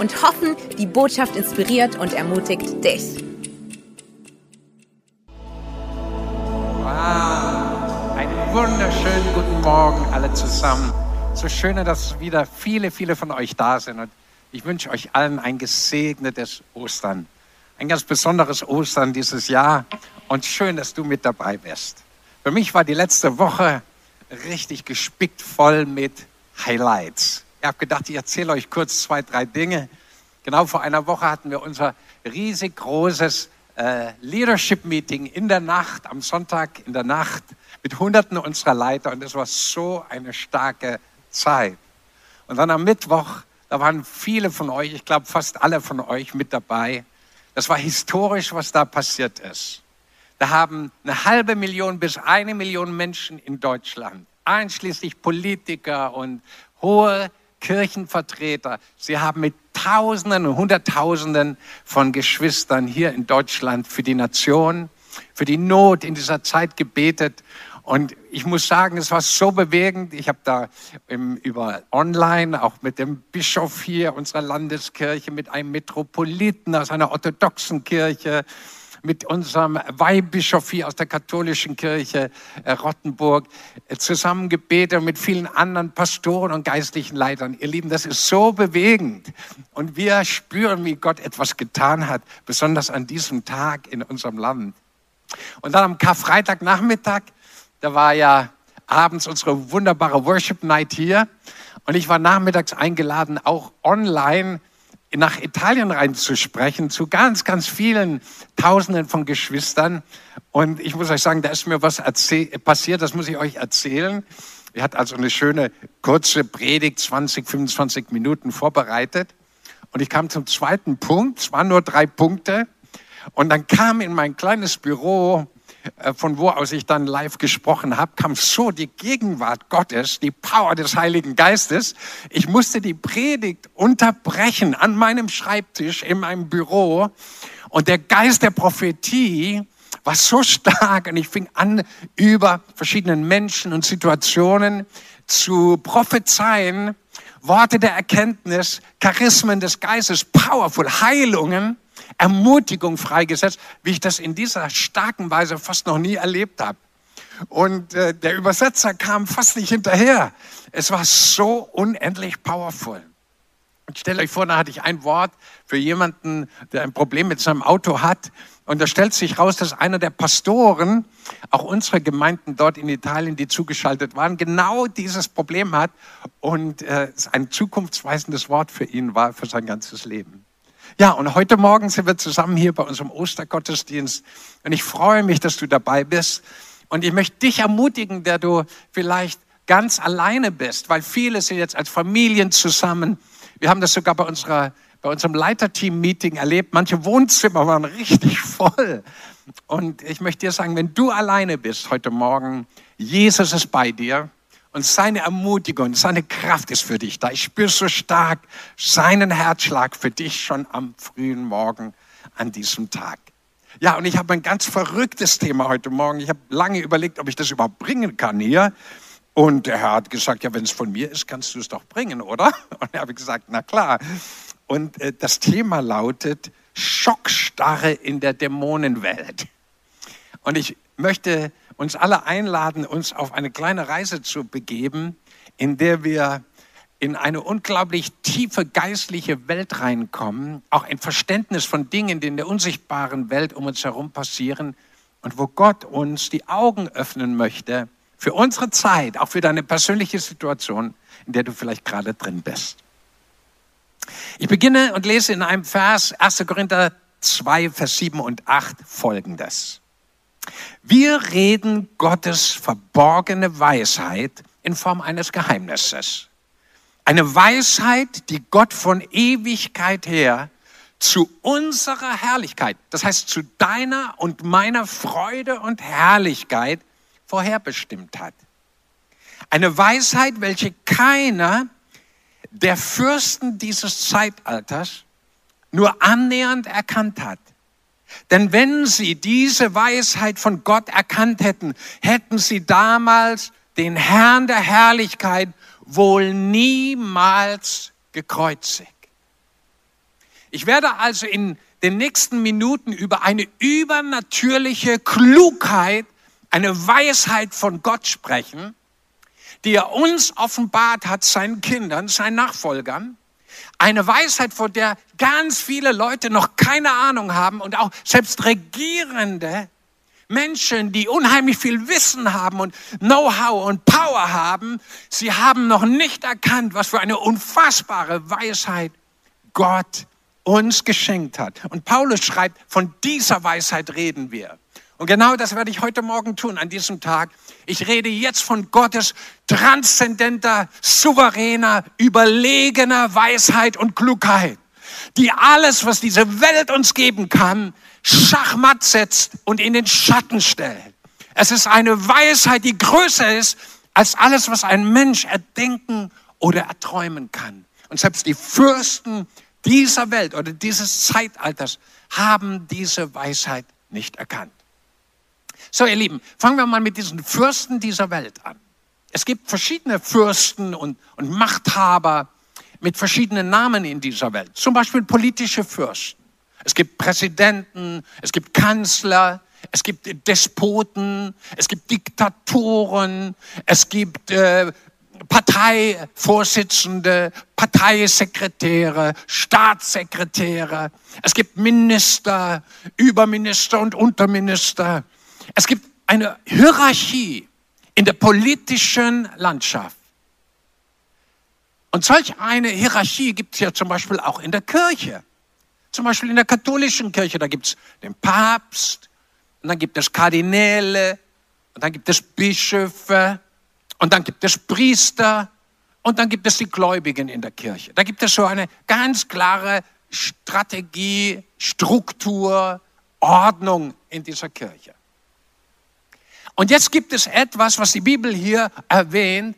und hoffen, die Botschaft inspiriert und ermutigt dich. Wow, einen wunderschönen guten Morgen alle zusammen. So schön, dass wieder viele, viele von euch da sind. Und ich wünsche euch allen ein gesegnetes Ostern. Ein ganz besonderes Ostern dieses Jahr. Und schön, dass du mit dabei bist. Für mich war die letzte Woche richtig gespickt voll mit Highlights. Ich habe gedacht, ich erzähle euch kurz zwei, drei Dinge. Genau vor einer Woche hatten wir unser riesig großes äh, Leadership-Meeting in der Nacht, am Sonntag in der Nacht mit Hunderten unserer Leiter und es war so eine starke Zeit. Und dann am Mittwoch, da waren viele von euch, ich glaube fast alle von euch mit dabei. Das war historisch, was da passiert ist. Da haben eine halbe Million bis eine Million Menschen in Deutschland, einschließlich Politiker und hohe Kirchenvertreter. Sie haben mit Tausenden und Hunderttausenden von Geschwistern hier in Deutschland für die Nation, für die Not in dieser Zeit gebetet. Und ich muss sagen, es war so bewegend. Ich habe da im, über online, auch mit dem Bischof hier unserer Landeskirche, mit einem Metropoliten aus einer orthodoxen Kirche, mit unserem Weihbischof hier aus der katholischen Kirche äh, Rottenburg äh, zusammen gebetet und mit vielen anderen Pastoren und geistlichen Leitern. Ihr Lieben, das ist so bewegend. Und wir spüren, wie Gott etwas getan hat, besonders an diesem Tag in unserem Land. Und dann am Karfreitagnachmittag, da war ja abends unsere wunderbare Worship Night hier. Und ich war nachmittags eingeladen, auch online nach Italien reinzusprechen, zu ganz, ganz vielen Tausenden von Geschwistern. Und ich muss euch sagen, da ist mir was passiert, das muss ich euch erzählen. Er hat also eine schöne kurze Predigt, 20, 25 Minuten vorbereitet. Und ich kam zum zweiten Punkt, es waren nur drei Punkte. Und dann kam in mein kleines Büro von wo aus ich dann live gesprochen habe, kam so die Gegenwart Gottes, die Power des Heiligen Geistes. Ich musste die Predigt unterbrechen an meinem Schreibtisch in meinem Büro und der Geist der Prophetie war so stark und ich fing an, über verschiedenen Menschen und Situationen zu prophezeien, Worte der Erkenntnis, Charismen des Geistes, powerful, Heilungen. Ermutigung freigesetzt, wie ich das in dieser starken Weise fast noch nie erlebt habe. Und äh, der Übersetzer kam fast nicht hinterher. Es war so unendlich powerful. Und stellt euch vor, da hatte ich ein Wort für jemanden, der ein Problem mit seinem Auto hat. Und da stellt sich raus, dass einer der Pastoren, auch unsere Gemeinden dort in Italien, die zugeschaltet waren, genau dieses Problem hat und äh, ein zukunftsweisendes Wort für ihn war, für sein ganzes Leben. Ja, und heute Morgen sind wir zusammen hier bei unserem Ostergottesdienst. Und ich freue mich, dass du dabei bist. Und ich möchte dich ermutigen, der du vielleicht ganz alleine bist, weil viele sind jetzt als Familien zusammen. Wir haben das sogar bei unserer bei unserem Leiterteam-Meeting erlebt. Manche Wohnzimmer waren richtig voll. Und ich möchte dir sagen, wenn du alleine bist heute Morgen, Jesus ist bei dir. Und seine Ermutigung, seine Kraft ist für dich da. Ich spüre so stark seinen Herzschlag für dich schon am frühen Morgen an diesem Tag. Ja, und ich habe ein ganz verrücktes Thema heute Morgen. Ich habe lange überlegt, ob ich das überhaupt bringen kann hier. Und der Herr hat gesagt, ja, wenn es von mir ist, kannst du es doch bringen, oder? Und er habe gesagt, na klar. Und äh, das Thema lautet Schockstarre in der Dämonenwelt. Und ich möchte uns alle einladen, uns auf eine kleine Reise zu begeben, in der wir in eine unglaublich tiefe geistliche Welt reinkommen, auch ein Verständnis von Dingen, die in der unsichtbaren Welt um uns herum passieren und wo Gott uns die Augen öffnen möchte für unsere Zeit, auch für deine persönliche Situation, in der du vielleicht gerade drin bist. Ich beginne und lese in einem Vers 1. Korinther 2, Vers 7 und 8 folgendes. Wir reden Gottes verborgene Weisheit in Form eines Geheimnisses. Eine Weisheit, die Gott von Ewigkeit her zu unserer Herrlichkeit, das heißt zu deiner und meiner Freude und Herrlichkeit vorherbestimmt hat. Eine Weisheit, welche keiner der Fürsten dieses Zeitalters nur annähernd erkannt hat. Denn wenn sie diese Weisheit von Gott erkannt hätten, hätten sie damals den Herrn der Herrlichkeit wohl niemals gekreuzigt. Ich werde also in den nächsten Minuten über eine übernatürliche Klugheit, eine Weisheit von Gott sprechen, die er uns offenbart hat, seinen Kindern, seinen Nachfolgern. Eine Weisheit, von der ganz viele Leute noch keine Ahnung haben und auch selbst Regierende, Menschen, die unheimlich viel Wissen haben und Know-how und Power haben, sie haben noch nicht erkannt, was für eine unfassbare Weisheit Gott uns geschenkt hat. Und Paulus schreibt, von dieser Weisheit reden wir. Und genau das werde ich heute Morgen tun, an diesem Tag. Ich rede jetzt von Gottes transzendenter, souveräner, überlegener Weisheit und Klugheit, die alles, was diese Welt uns geben kann, schachmatt setzt und in den Schatten stellt. Es ist eine Weisheit, die größer ist als alles, was ein Mensch erdenken oder erträumen kann. Und selbst die Fürsten dieser Welt oder dieses Zeitalters haben diese Weisheit nicht erkannt. So, ihr Lieben, fangen wir mal mit diesen Fürsten dieser Welt an. Es gibt verschiedene Fürsten und, und Machthaber mit verschiedenen Namen in dieser Welt. Zum Beispiel politische Fürsten. Es gibt Präsidenten, es gibt Kanzler, es gibt Despoten, es gibt Diktatoren, es gibt äh, Parteivorsitzende, Parteisekretäre, Staatssekretäre, es gibt Minister, Überminister und Unterminister. Es gibt eine Hierarchie in der politischen Landschaft. Und solch eine Hierarchie gibt es ja zum Beispiel auch in der Kirche. Zum Beispiel in der katholischen Kirche, da gibt es den Papst, und dann gibt es Kardinäle, und dann gibt es Bischöfe, und dann gibt es Priester, und dann gibt es die Gläubigen in der Kirche. Da gibt es so eine ganz klare Strategie, Struktur, Ordnung in dieser Kirche. Und jetzt gibt es etwas, was die Bibel hier erwähnt,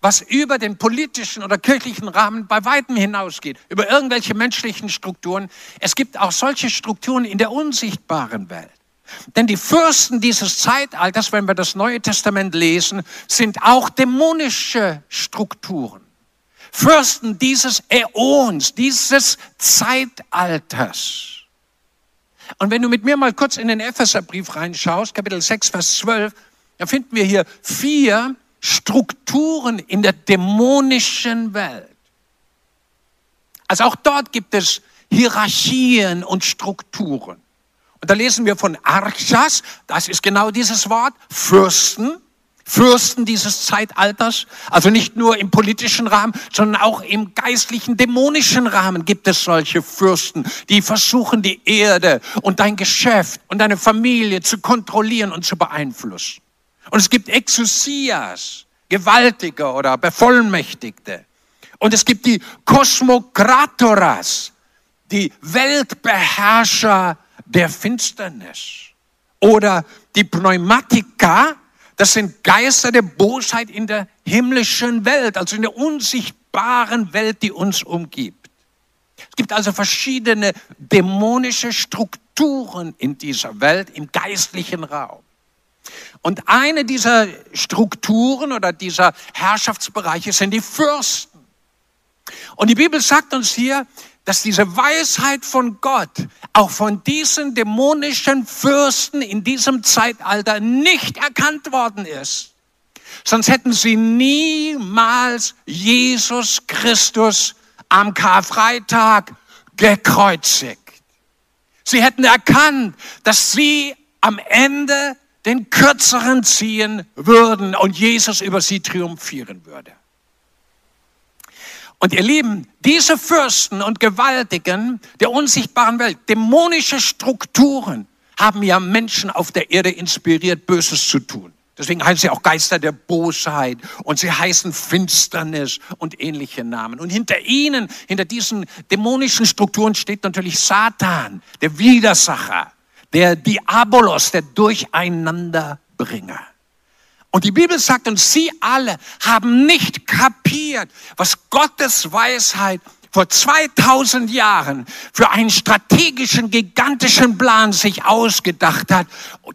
was über den politischen oder kirchlichen Rahmen bei weitem hinausgeht, über irgendwelche menschlichen Strukturen. Es gibt auch solche Strukturen in der unsichtbaren Welt. Denn die Fürsten dieses Zeitalters, wenn wir das Neue Testament lesen, sind auch dämonische Strukturen. Fürsten dieses Äons, dieses Zeitalters. Und wenn du mit mir mal kurz in den Epheserbrief reinschaust, Kapitel 6, Vers 12, dann finden wir hier vier Strukturen in der dämonischen Welt. Also auch dort gibt es Hierarchien und Strukturen. Und da lesen wir von Archas, das ist genau dieses Wort, Fürsten. Fürsten dieses Zeitalters. Also nicht nur im politischen Rahmen, sondern auch im geistlichen, dämonischen Rahmen gibt es solche Fürsten, die versuchen, die Erde und dein Geschäft und deine Familie zu kontrollieren und zu beeinflussen. Und es gibt Exousias, Gewaltige oder Bevollmächtigte. Und es gibt die Kosmokratoras, die Weltbeherrscher der Finsternis. Oder die Pneumatika, das sind Geister der Bosheit in der himmlischen Welt, also in der unsichtbaren Welt, die uns umgibt. Es gibt also verschiedene dämonische Strukturen in dieser Welt, im geistlichen Raum. Und eine dieser Strukturen oder dieser Herrschaftsbereiche sind die Fürsten. Und die Bibel sagt uns hier, dass diese Weisheit von Gott auch von diesen dämonischen Fürsten in diesem Zeitalter nicht erkannt worden ist. Sonst hätten sie niemals Jesus Christus am Karfreitag gekreuzigt. Sie hätten erkannt, dass sie am Ende den Kürzeren ziehen würden und Jesus über sie triumphieren würde. Und ihr Lieben, diese Fürsten und Gewaltigen der unsichtbaren Welt, dämonische Strukturen, haben ja Menschen auf der Erde inspiriert, Böses zu tun. Deswegen heißen sie auch Geister der Bosheit und sie heißen Finsternis und ähnliche Namen. Und hinter ihnen, hinter diesen dämonischen Strukturen steht natürlich Satan, der Widersacher, der Diabolos, der Durcheinanderbringer. Und die Bibel sagt uns, sie alle haben nicht kapiert, was Gottes Weisheit vor 2000 Jahren für einen strategischen, gigantischen Plan sich ausgedacht hat,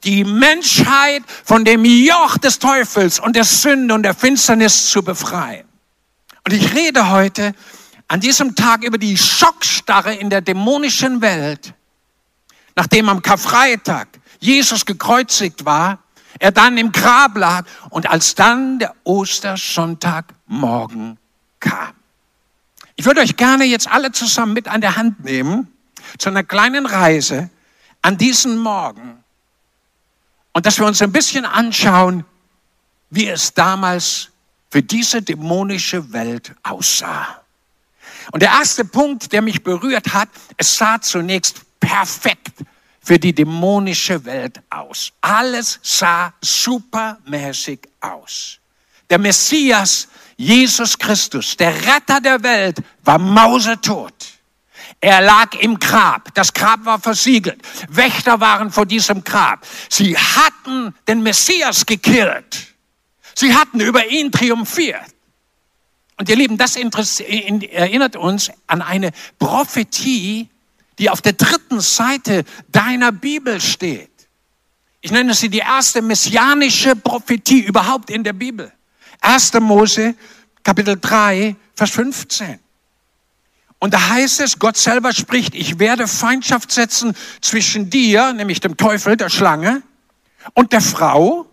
die Menschheit von dem Joch des Teufels und der Sünde und der Finsternis zu befreien. Und ich rede heute an diesem Tag über die Schockstarre in der dämonischen Welt, nachdem am Karfreitag Jesus gekreuzigt war, er dann im Grab lag und als dann der Ostersonntagmorgen kam. Ich würde euch gerne jetzt alle zusammen mit an der Hand nehmen zu einer kleinen Reise an diesen Morgen und dass wir uns ein bisschen anschauen, wie es damals für diese dämonische Welt aussah. Und der erste Punkt, der mich berührt hat, es sah zunächst perfekt für die dämonische Welt aus. Alles sah supermäßig aus. Der Messias Jesus Christus, der Retter der Welt, war mausetot. Er lag im Grab. Das Grab war versiegelt. Wächter waren vor diesem Grab. Sie hatten den Messias gekillt. Sie hatten über ihn triumphiert. Und ihr Lieben, das erinnert uns an eine Prophetie, die auf der dritten Seite deiner Bibel steht. Ich nenne sie die erste messianische Prophetie überhaupt in der Bibel. 1. Mose, Kapitel 3, Vers 15. Und da heißt es, Gott selber spricht, ich werde Feindschaft setzen zwischen dir, nämlich dem Teufel, der Schlange, und der Frau,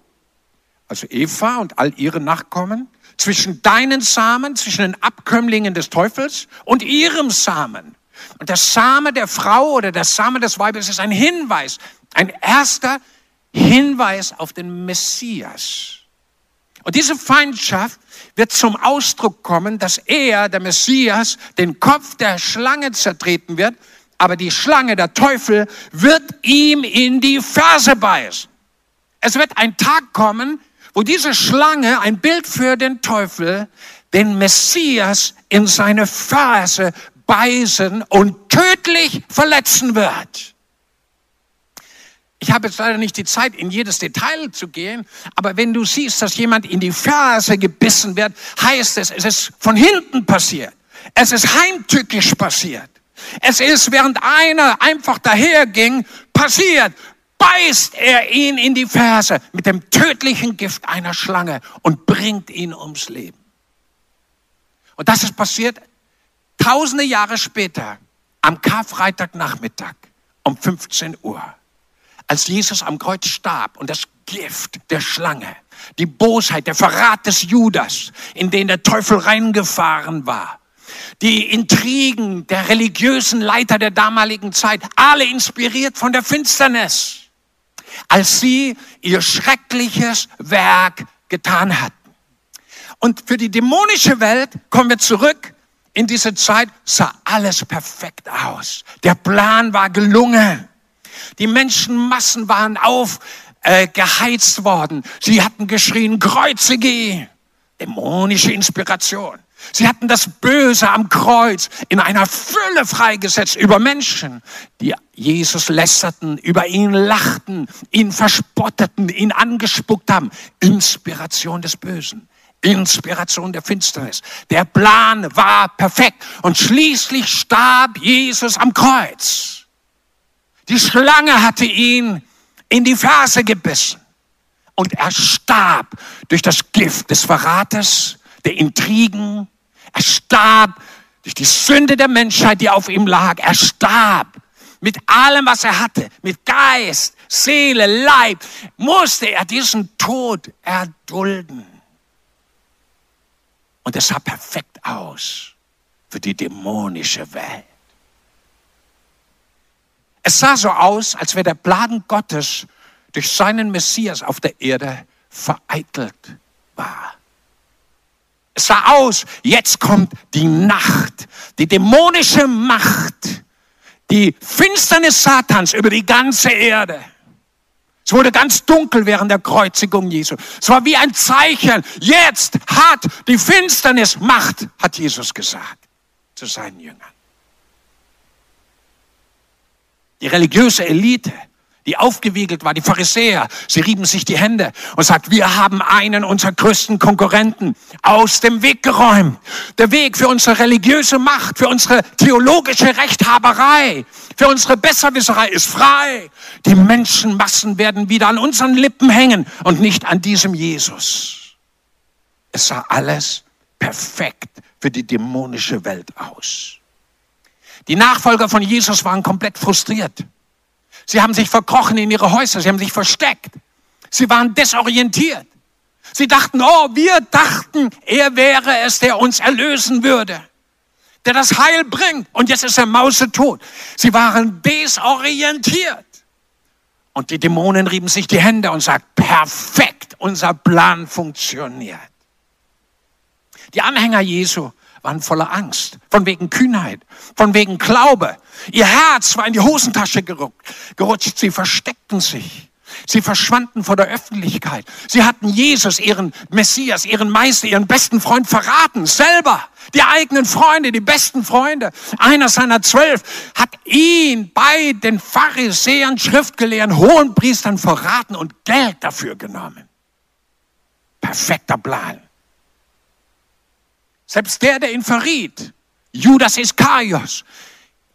also Eva und all ihre Nachkommen, zwischen deinen Samen, zwischen den Abkömmlingen des Teufels und ihrem Samen. Und der Same der Frau oder der Same des Weibes ist ein Hinweis, ein erster Hinweis auf den Messias. Und diese Feindschaft wird zum Ausdruck kommen, dass er, der Messias, den Kopf der Schlange zertreten wird, aber die Schlange, der Teufel, wird ihm in die Ferse beißen. Es wird ein Tag kommen, wo diese Schlange, ein Bild für den Teufel, den Messias in seine Ferse beißen und tödlich verletzen wird. Ich habe jetzt leider nicht die Zeit, in jedes Detail zu gehen, aber wenn du siehst, dass jemand in die Ferse gebissen wird, heißt es, es ist von hinten passiert. Es ist heimtückisch passiert. Es ist, während einer einfach daherging, passiert, beißt er ihn in die Ferse mit dem tödlichen Gift einer Schlange und bringt ihn ums Leben. Und das ist passiert tausende Jahre später, am Karfreitagnachmittag um 15 Uhr als Jesus am Kreuz starb und das Gift der Schlange, die Bosheit, der Verrat des Judas, in den der Teufel reingefahren war, die Intrigen der religiösen Leiter der damaligen Zeit, alle inspiriert von der Finsternis, als sie ihr schreckliches Werk getan hatten. Und für die dämonische Welt kommen wir zurück. In diese Zeit sah alles perfekt aus. Der Plan war gelungen. Die Menschenmassen waren aufgeheizt äh, worden. Sie hatten geschrien, kreuzige, dämonische Inspiration. Sie hatten das Böse am Kreuz in einer Fülle freigesetzt über Menschen, die Jesus lästerten, über ihn lachten, ihn verspotteten, ihn angespuckt haben. Inspiration des Bösen. Inspiration der Finsternis. Der Plan war perfekt. Und schließlich starb Jesus am Kreuz. Die Schlange hatte ihn in die Ferse gebissen und er starb durch das Gift des Verrates, der Intrigen. Er starb durch die Sünde der Menschheit, die auf ihm lag. Er starb mit allem, was er hatte, mit Geist, Seele, Leib, musste er diesen Tod erdulden. Und es sah perfekt aus für die dämonische Welt. Es sah so aus, als wäre der Plan Gottes durch seinen Messias auf der Erde vereitelt war. Es sah aus, jetzt kommt die Nacht, die dämonische Macht, die Finsternis Satans über die ganze Erde. Es wurde ganz dunkel während der Kreuzigung Jesu. Es war wie ein Zeichen. Jetzt hat die Finsternis Macht, hat Jesus gesagt zu seinen Jüngern. Die religiöse Elite die aufgewiegelt war, die Pharisäer, sie rieben sich die Hände und sagt, wir haben einen unserer größten Konkurrenten aus dem Weg geräumt. Der Weg für unsere religiöse Macht, für unsere theologische Rechthaberei, für unsere Besserwisserei ist frei. Die Menschenmassen werden wieder an unseren Lippen hängen und nicht an diesem Jesus. Es sah alles perfekt für die dämonische Welt aus. Die Nachfolger von Jesus waren komplett frustriert. Sie haben sich verkrochen in ihre Häuser, sie haben sich versteckt. Sie waren desorientiert. Sie dachten, oh, wir dachten, er wäre es, der uns erlösen würde, der das Heil bringt. Und jetzt ist er mausetot. Sie waren desorientiert. Und die Dämonen rieben sich die Hände und sagten, perfekt, unser Plan funktioniert. Die Anhänger Jesu waren voller Angst, von wegen Kühnheit, von wegen Glaube. Ihr Herz war in die Hosentasche gerutscht, sie versteckten sich. Sie verschwanden vor der Öffentlichkeit. Sie hatten Jesus, ihren Messias, ihren Meister, ihren besten Freund verraten, selber. Die eigenen Freunde, die besten Freunde. Einer seiner zwölf hat ihn bei den Pharisäern, Schriftgelehrten, Hohenpriestern verraten und Geld dafür genommen. Perfekter Plan. Selbst der, der ihn verriet, Judas Iskarios,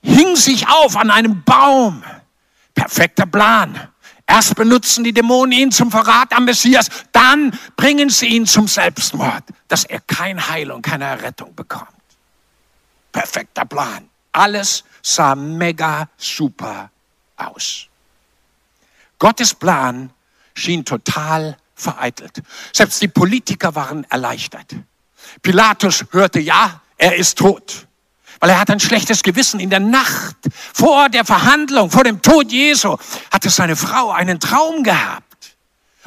hing sich auf an einem Baum. Perfekter Plan. Erst benutzen die Dämonen ihn zum Verrat am Messias, dann bringen sie ihn zum Selbstmord, dass er kein Heil und keine Errettung bekommt. Perfekter Plan. Alles sah mega super aus. Gottes Plan schien total vereitelt. Selbst die Politiker waren erleichtert. Pilatus hörte, ja, er ist tot. Weil er hat ein schlechtes Gewissen. In der Nacht vor der Verhandlung, vor dem Tod Jesu, hatte seine Frau einen Traum gehabt.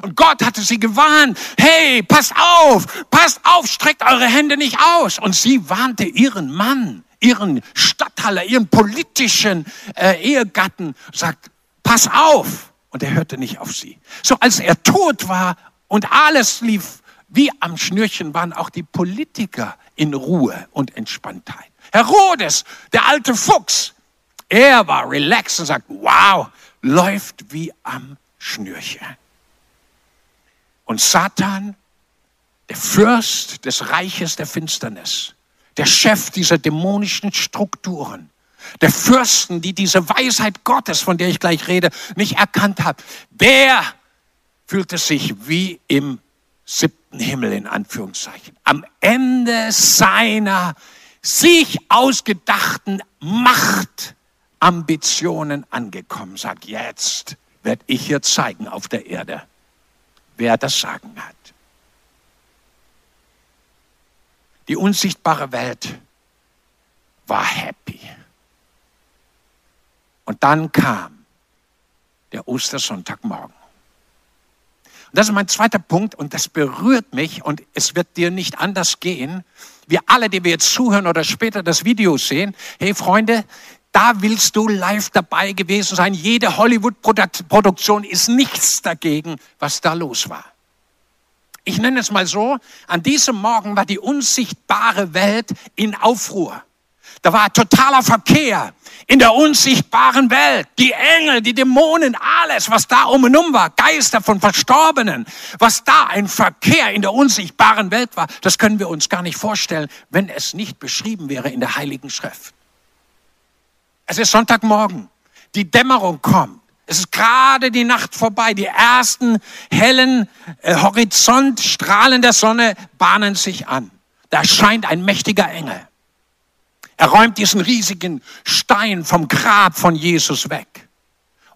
Und Gott hatte sie gewarnt, hey, passt auf, passt auf, streckt eure Hände nicht aus. Und sie warnte ihren Mann, ihren Statthalter, ihren politischen äh, Ehegatten, sagt, pass auf. Und er hörte nicht auf sie. So als er tot war und alles lief wie am Schnürchen waren auch die Politiker in Ruhe und Entspanntheit. Herodes, der alte Fuchs, er war relaxed und sagt, wow, läuft wie am Schnürchen. Und Satan, der Fürst des Reiches der Finsternis, der Chef dieser dämonischen Strukturen, der Fürsten, die diese Weisheit Gottes, von der ich gleich rede, nicht erkannt haben, der fühlte sich wie im siebten Himmel in Anführungszeichen, am Ende seiner sich ausgedachten Machtambitionen angekommen, sagt, jetzt werde ich hier zeigen auf der Erde, wer das Sagen hat. Die unsichtbare Welt war happy. Und dann kam der Ostersonntagmorgen. Und das ist mein zweiter Punkt und das berührt mich und es wird dir nicht anders gehen. Wir alle, die wir jetzt zuhören oder später das Video sehen, hey Freunde, da willst du live dabei gewesen sein. Jede Hollywood-Produktion ist nichts dagegen, was da los war. Ich nenne es mal so, an diesem Morgen war die unsichtbare Welt in Aufruhr. Da war totaler Verkehr in der unsichtbaren Welt. Die Engel, die Dämonen, alles, was da um und um war, Geister von Verstorbenen, was da ein Verkehr in der unsichtbaren Welt war, das können wir uns gar nicht vorstellen, wenn es nicht beschrieben wäre in der Heiligen Schrift. Es ist Sonntagmorgen. Die Dämmerung kommt. Es ist gerade die Nacht vorbei. Die ersten hellen äh, Horizontstrahlen der Sonne bahnen sich an. Da scheint ein mächtiger Engel. Er räumt diesen riesigen Stein vom Grab von Jesus weg.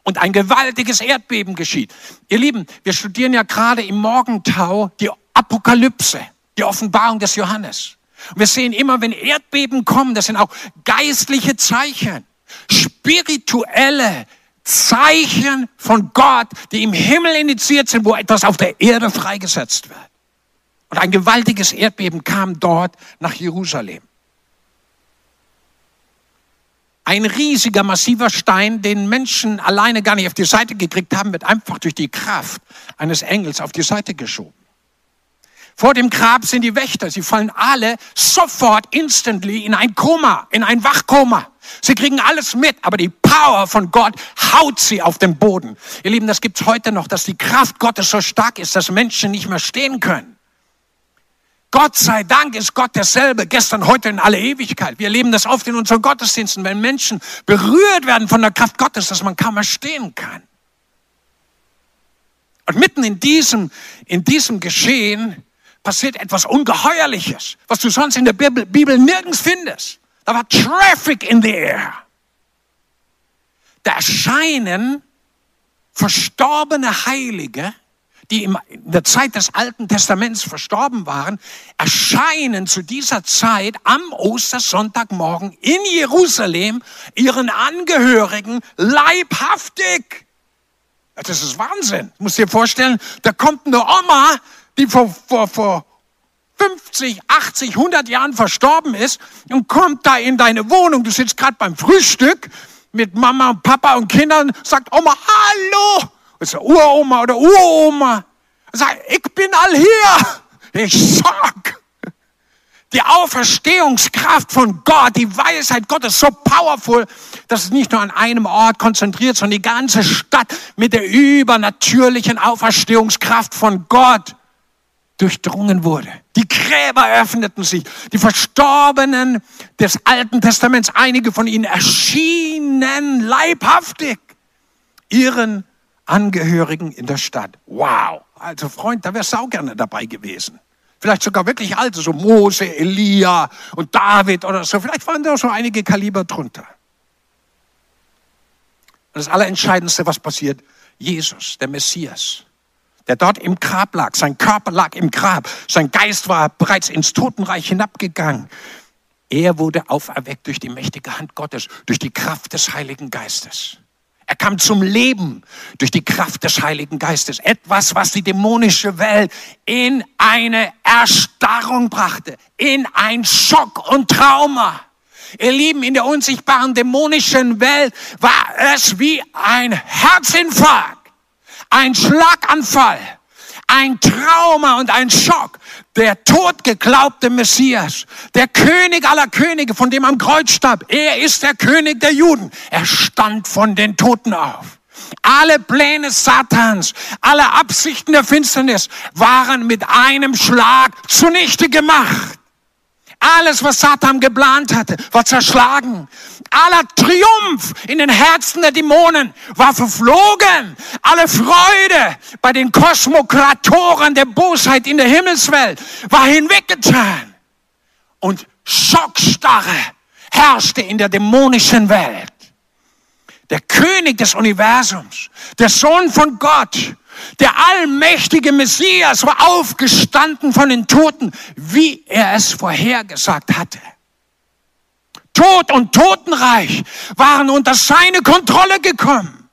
Und ein gewaltiges Erdbeben geschieht. Ihr Lieben, wir studieren ja gerade im Morgentau die Apokalypse, die Offenbarung des Johannes. Und wir sehen immer, wenn Erdbeben kommen, das sind auch geistliche Zeichen, spirituelle Zeichen von Gott, die im Himmel initiiert sind, wo etwas auf der Erde freigesetzt wird. Und ein gewaltiges Erdbeben kam dort nach Jerusalem. Ein riesiger, massiver Stein, den Menschen alleine gar nicht auf die Seite gekriegt haben, wird einfach durch die Kraft eines Engels auf die Seite geschoben. Vor dem Grab sind die Wächter. Sie fallen alle sofort, instantly in ein Koma, in ein Wachkoma. Sie kriegen alles mit, aber die Power von Gott haut sie auf den Boden. Ihr Lieben, das gibt's heute noch, dass die Kraft Gottes so stark ist, dass Menschen nicht mehr stehen können. Gott sei Dank ist Gott derselbe, gestern, heute in alle Ewigkeit. Wir erleben das oft in unseren Gottesdiensten, wenn Menschen berührt werden von der Kraft Gottes, dass man kaum mehr stehen kann. Und mitten in diesem, in diesem Geschehen passiert etwas Ungeheuerliches, was du sonst in der Bibel, Bibel nirgends findest. Da war Traffic in the air. Da erscheinen verstorbene Heilige die in der Zeit des Alten Testaments verstorben waren, erscheinen zu dieser Zeit am Ostersonntagmorgen in Jerusalem ihren Angehörigen leibhaftig. Das ist Wahnsinn. Du musst dir vorstellen, da kommt eine Oma, die vor, vor, vor 50, 80, 100 Jahren verstorben ist und kommt da in deine Wohnung. Du sitzt gerade beim Frühstück mit Mama und Papa und Kindern, sagt Oma, hallo, ist Uroma oder Uroma. Sagt, ich bin all hier. Ich sag. Die Auferstehungskraft von Gott, die Weisheit Gottes so powerful, dass es nicht nur an einem Ort konzentriert, sondern die ganze Stadt mit der übernatürlichen Auferstehungskraft von Gott durchdrungen wurde. Die Gräber öffneten sich. Die Verstorbenen des Alten Testaments, einige von ihnen erschienen leibhaftig ihren Angehörigen in der Stadt. Wow. Also Freund, da wärst du auch gerne dabei gewesen. Vielleicht sogar wirklich alte, so Mose, Elia und David oder so. Vielleicht waren da so einige Kaliber drunter. Und das Allerentscheidendste, was passiert, Jesus, der Messias, der dort im Grab lag, sein Körper lag im Grab, sein Geist war bereits ins Totenreich hinabgegangen. Er wurde auferweckt durch die mächtige Hand Gottes, durch die Kraft des Heiligen Geistes. Er kam zum Leben durch die Kraft des Heiligen Geistes. Etwas, was die dämonische Welt in eine Erstarrung brachte, in ein Schock und Trauma. Ihr Lieben, in der unsichtbaren dämonischen Welt war es wie ein Herzinfarkt, ein Schlaganfall, ein Trauma und ein Schock der totgeglaubte Messias, der König aller Könige, von dem am Kreuz starb. Er ist der König der Juden. Er stand von den Toten auf. Alle Pläne Satans, alle Absichten der Finsternis waren mit einem Schlag zunichte gemacht. Alles, was Satan geplant hatte, war zerschlagen. Aller Triumph in den Herzen der Dämonen war verflogen. Alle Freude bei den Kosmokratoren der Bosheit in der Himmelswelt war hinweggetan. Und Schockstarre herrschte in der dämonischen Welt. Der König des Universums, der Sohn von Gott, der allmächtige Messias war aufgestanden von den Toten, wie er es vorhergesagt hatte. Tod und Totenreich waren unter seine Kontrolle gekommen.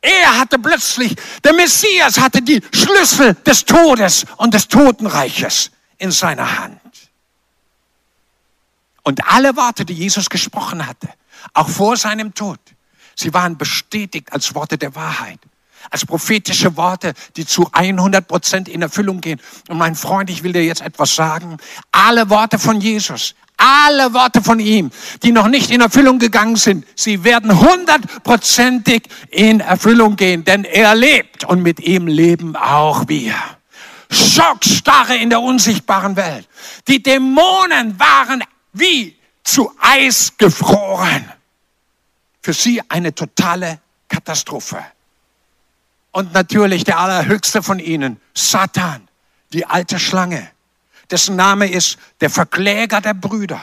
Er hatte plötzlich, der Messias hatte die Schlüssel des Todes und des Totenreiches in seiner Hand. Und alle Worte, die Jesus gesprochen hatte, auch vor seinem Tod, sie waren bestätigt als Worte der Wahrheit als prophetische Worte, die zu 100 Prozent in Erfüllung gehen. Und mein Freund, ich will dir jetzt etwas sagen. Alle Worte von Jesus, alle Worte von ihm, die noch nicht in Erfüllung gegangen sind, sie werden hundertprozentig in Erfüllung gehen, denn er lebt und mit ihm leben auch wir. Schockstarre in der unsichtbaren Welt. Die Dämonen waren wie zu Eis gefroren. Für sie eine totale Katastrophe. Und natürlich der allerhöchste von ihnen, Satan, die alte Schlange, dessen Name ist der Verkläger der Brüder,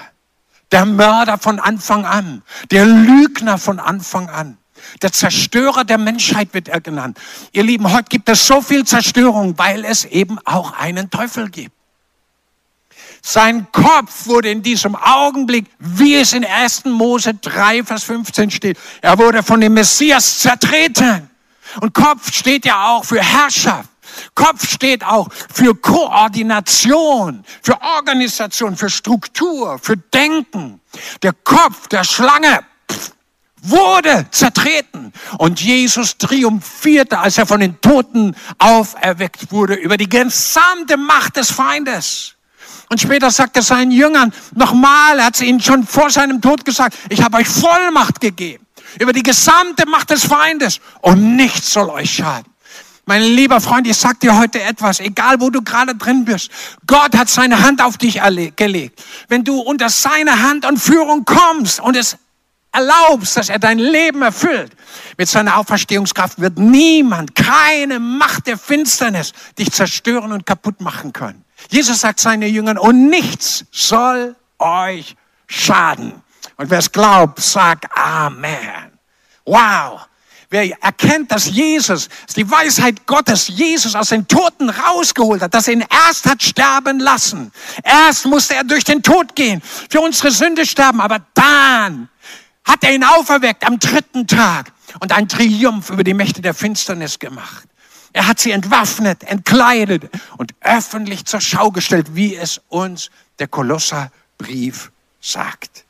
der Mörder von Anfang an, der Lügner von Anfang an. Der Zerstörer der Menschheit wird er genannt. Ihr Lieben, heute gibt es so viel Zerstörung, weil es eben auch einen Teufel gibt. Sein Kopf wurde in diesem Augenblick, wie es in 1. Mose 3, Vers 15 steht, er wurde von dem Messias zertreten. Und Kopf steht ja auch für Herrschaft. Kopf steht auch für Koordination, für Organisation, für Struktur, für Denken. Der Kopf der Schlange wurde zertreten. Und Jesus triumphierte, als er von den Toten auferweckt wurde, über die gesamte Macht des Feindes. Und später sagt er seinen Jüngern nochmal, er hat ihnen schon vor seinem Tod gesagt, ich habe euch Vollmacht gegeben über die gesamte Macht des Feindes und nichts soll euch schaden. Mein lieber Freund, ich sag dir heute etwas, egal wo du gerade drin bist. Gott hat seine Hand auf dich gelegt. Wenn du unter seine Hand und Führung kommst und es erlaubst, dass er dein Leben erfüllt, mit seiner Auferstehungskraft wird niemand, keine Macht der Finsternis dich zerstören und kaputt machen können. Jesus sagt seinen Jüngern, und nichts soll euch schaden. Und wer es glaubt, sagt Amen. Wow. Wer erkennt, dass Jesus, dass die Weisheit Gottes Jesus aus den Toten rausgeholt hat, dass er ihn erst hat sterben lassen. Erst musste er durch den Tod gehen, für unsere Sünde sterben, aber dann hat er ihn auferweckt am dritten Tag und einen Triumph über die Mächte der Finsternis gemacht. Er hat sie entwaffnet, entkleidet und öffentlich zur Schau gestellt, wie es uns der Kolosserbrief sagt.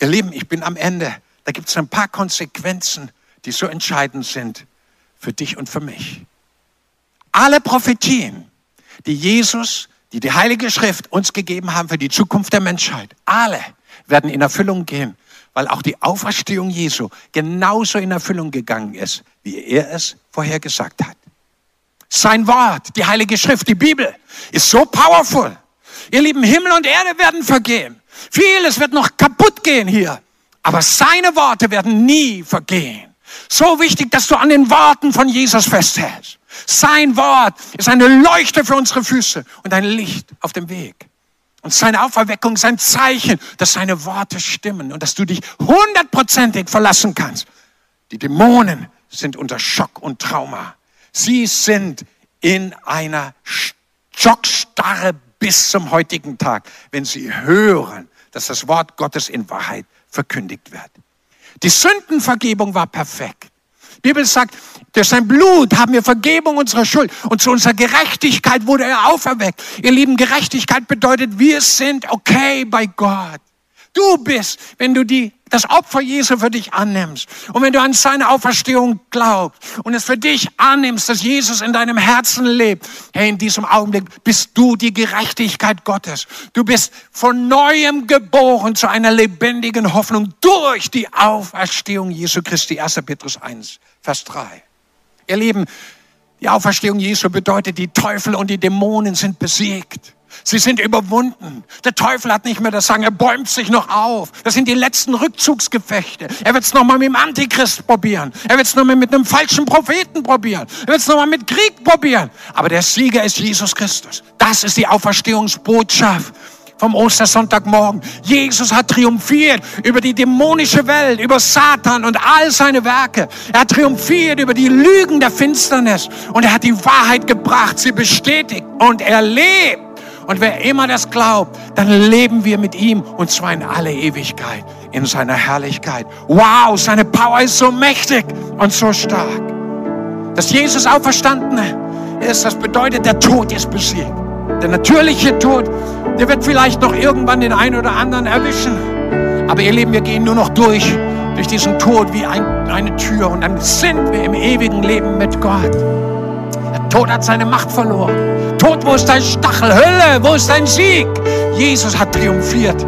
Ihr Lieben, ich bin am Ende. Da gibt es ein paar Konsequenzen die so entscheidend sind für dich und für mich. Alle Prophetien, die Jesus, die die Heilige Schrift uns gegeben haben für die Zukunft der Menschheit, alle werden in Erfüllung gehen, weil auch die Auferstehung Jesu genauso in Erfüllung gegangen ist, wie er es vorher gesagt hat. Sein Wort, die Heilige Schrift, die Bibel ist so powerful. Ihr lieben Himmel und Erde werden vergehen. Vieles wird noch kaputt gehen hier. Aber seine Worte werden nie vergehen. So wichtig, dass du an den Worten von Jesus festhältst. Sein Wort ist eine Leuchte für unsere Füße und ein Licht auf dem Weg. Und seine Auferweckung ist ein Zeichen, dass seine Worte stimmen und dass du dich hundertprozentig verlassen kannst. Die Dämonen sind unter Schock und Trauma. Sie sind in einer Schockstarre bis zum heutigen Tag, wenn sie hören, dass das Wort Gottes in Wahrheit verkündigt wird. Die Sündenvergebung war perfekt. Die Bibel sagt, durch sein Blut haben wir Vergebung unserer Schuld und zu unserer Gerechtigkeit wurde er auferweckt. Ihr lieben, Gerechtigkeit bedeutet, wir sind okay bei Gott. Du bist, wenn du die, das Opfer Jesu für dich annimmst und wenn du an seine Auferstehung glaubst und es für dich annimmst, dass Jesus in deinem Herzen lebt, hey, in diesem Augenblick bist du die Gerechtigkeit Gottes. Du bist von neuem geboren zu einer lebendigen Hoffnung durch die Auferstehung Jesu Christi. 1. Petrus 1, Vers 3. Ihr Lieben, die Auferstehung Jesu bedeutet, die Teufel und die Dämonen sind besiegt. Sie sind überwunden. Der Teufel hat nicht mehr das Sagen, er bäumt sich noch auf. Das sind die letzten Rückzugsgefechte. Er wird es nochmal mit dem Antichrist probieren. Er wird es nochmal mit einem falschen Propheten probieren. Er wird es nochmal mit Krieg probieren. Aber der Sieger ist Jesus Christus. Das ist die Auferstehungsbotschaft vom Ostersonntagmorgen. Jesus hat triumphiert über die dämonische Welt, über Satan und all seine Werke. Er hat triumphiert über die Lügen der Finsternis und er hat die Wahrheit gebracht, sie bestätigt und er lebt. Und wer immer das glaubt, dann leben wir mit ihm und zwar in alle Ewigkeit, in seiner Herrlichkeit. Wow, seine Power ist so mächtig und so stark. Dass Jesus auferstanden ist, das bedeutet, der Tod ist besiegt. Der natürliche Tod, der wird vielleicht noch irgendwann den einen oder anderen erwischen. Aber ihr Leben, wir gehen nur noch durch, durch diesen Tod wie ein, eine Tür und dann sind wir im ewigen Leben mit Gott. Der Tod hat seine Macht verloren. Tod, wo ist dein Stachel? Hölle, wo ist dein Sieg? Jesus hat triumphiert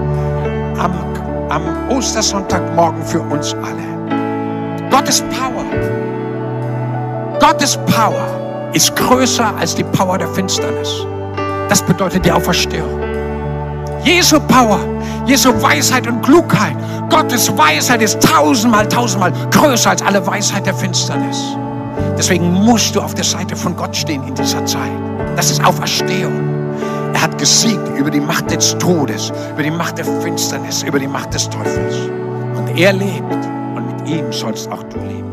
am, am Ostersonntagmorgen für uns alle. Gottes Power, Gottes Power ist größer als die Power der Finsternis. Das bedeutet die Auferstehung. Jesu Power, Jesu Weisheit und Klugheit, Gottes Weisheit ist tausendmal, tausendmal größer als alle Weisheit der Finsternis. Deswegen musst du auf der Seite von Gott stehen in dieser Zeit. Das ist Auferstehung. Er hat gesiegt über die Macht des Todes, über die Macht der Finsternis, über die Macht des Teufels. Und er lebt und mit ihm sollst auch du leben.